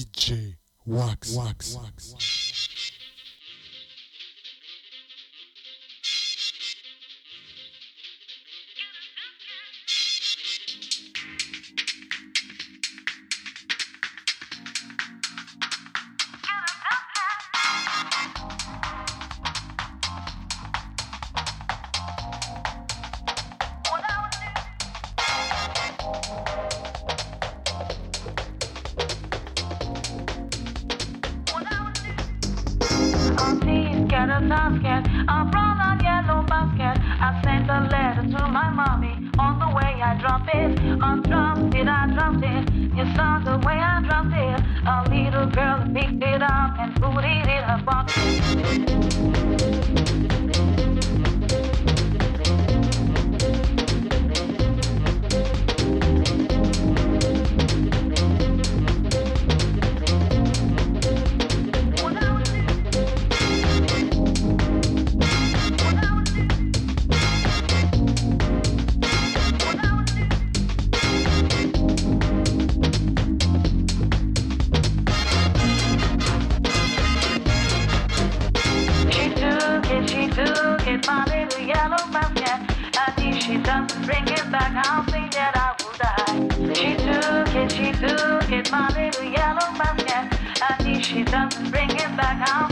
DJ Wax. Wax. Wax. Wax. she doesn't bring it back, I'll see that I will die. She took it, she took it, my little yellow basket. I need she done bringing back, I'll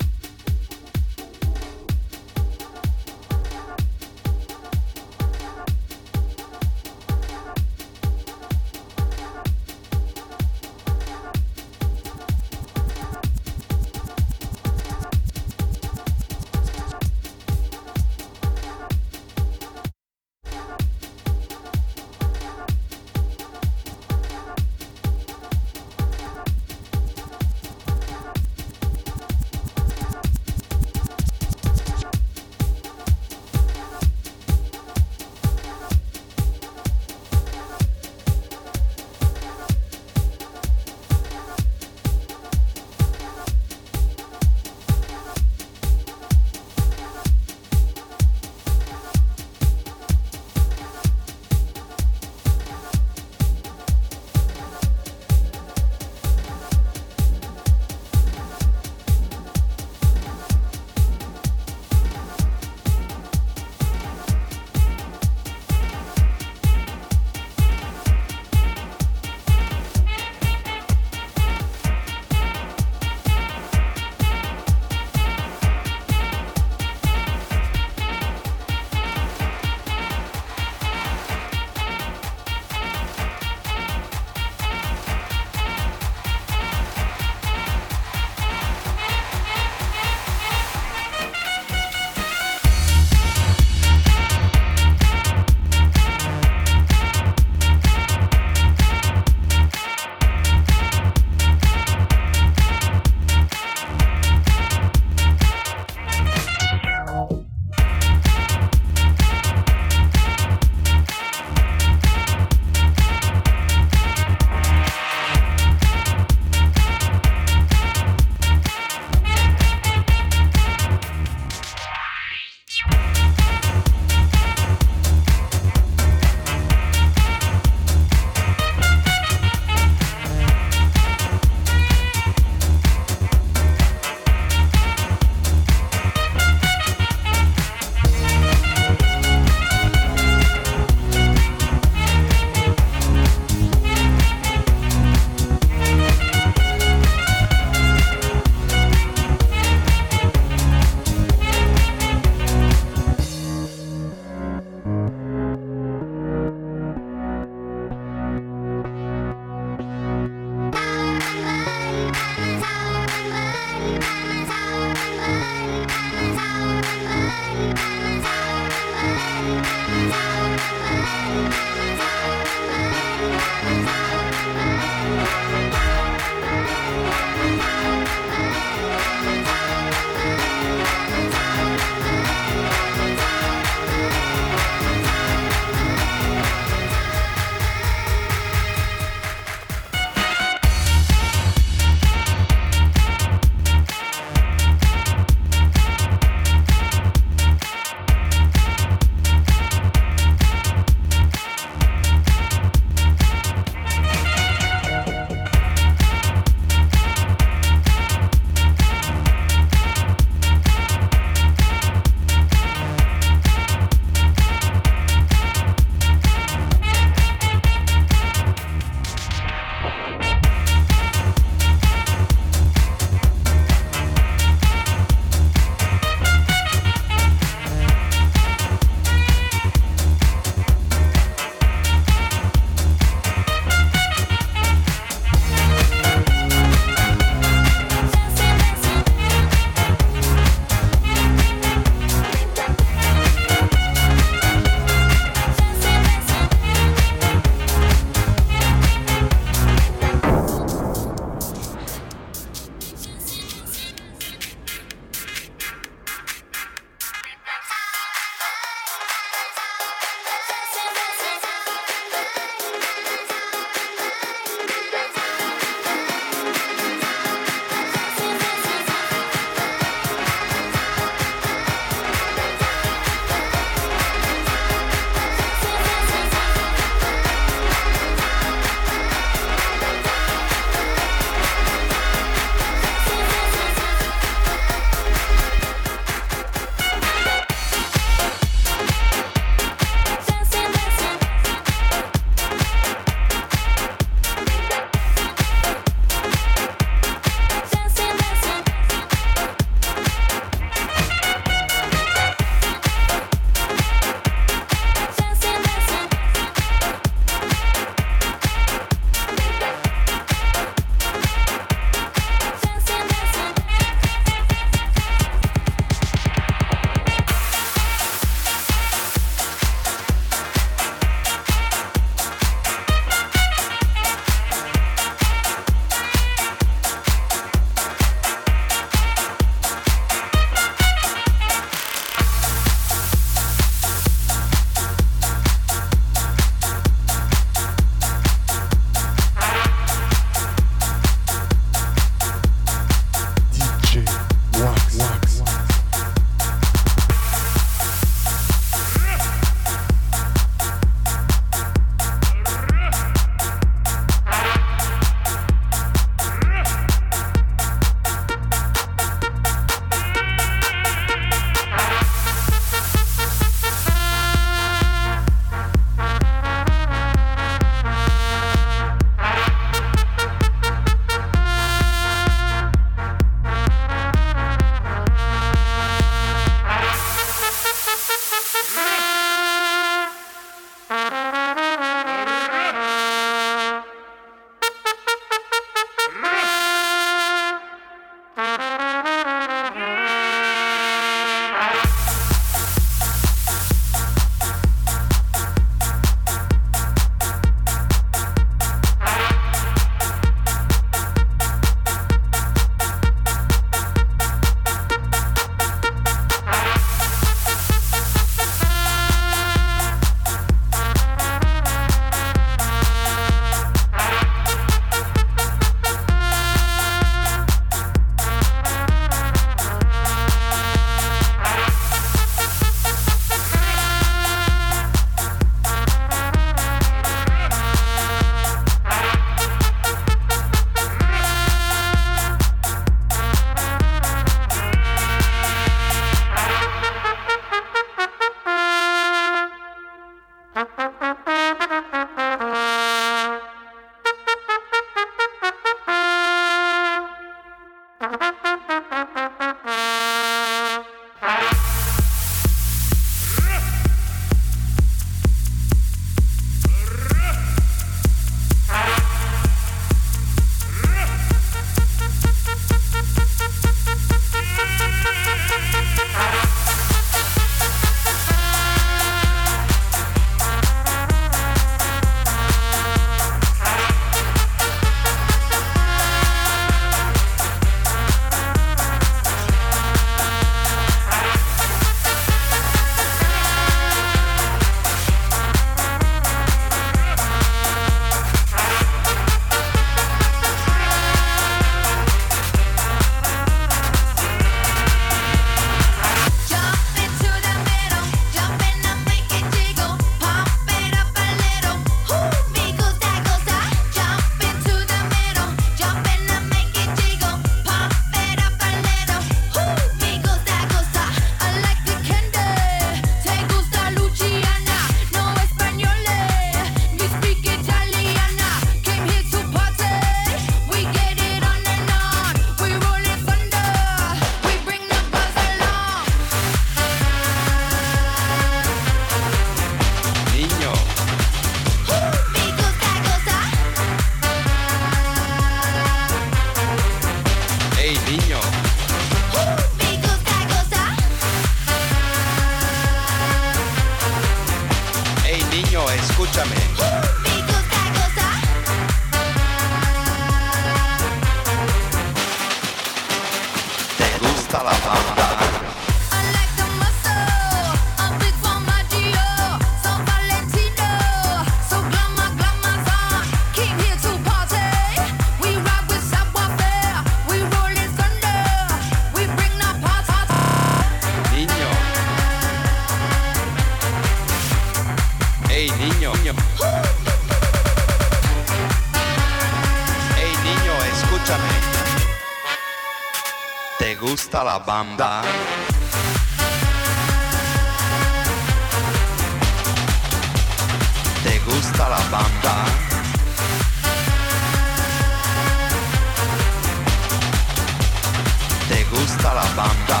ustala banda.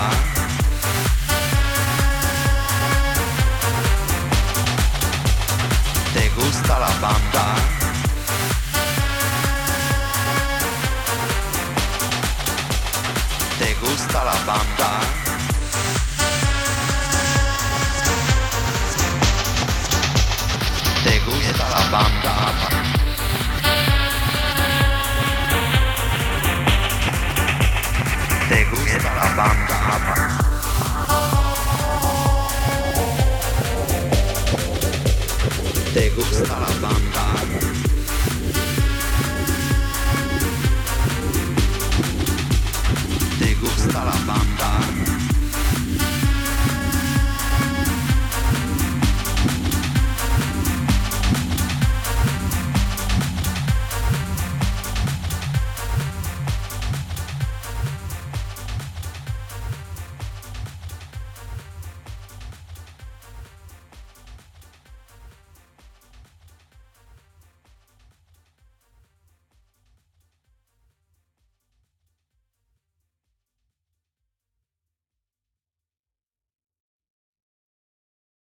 Te gusta la banda. Te gusta la banda. hasta la.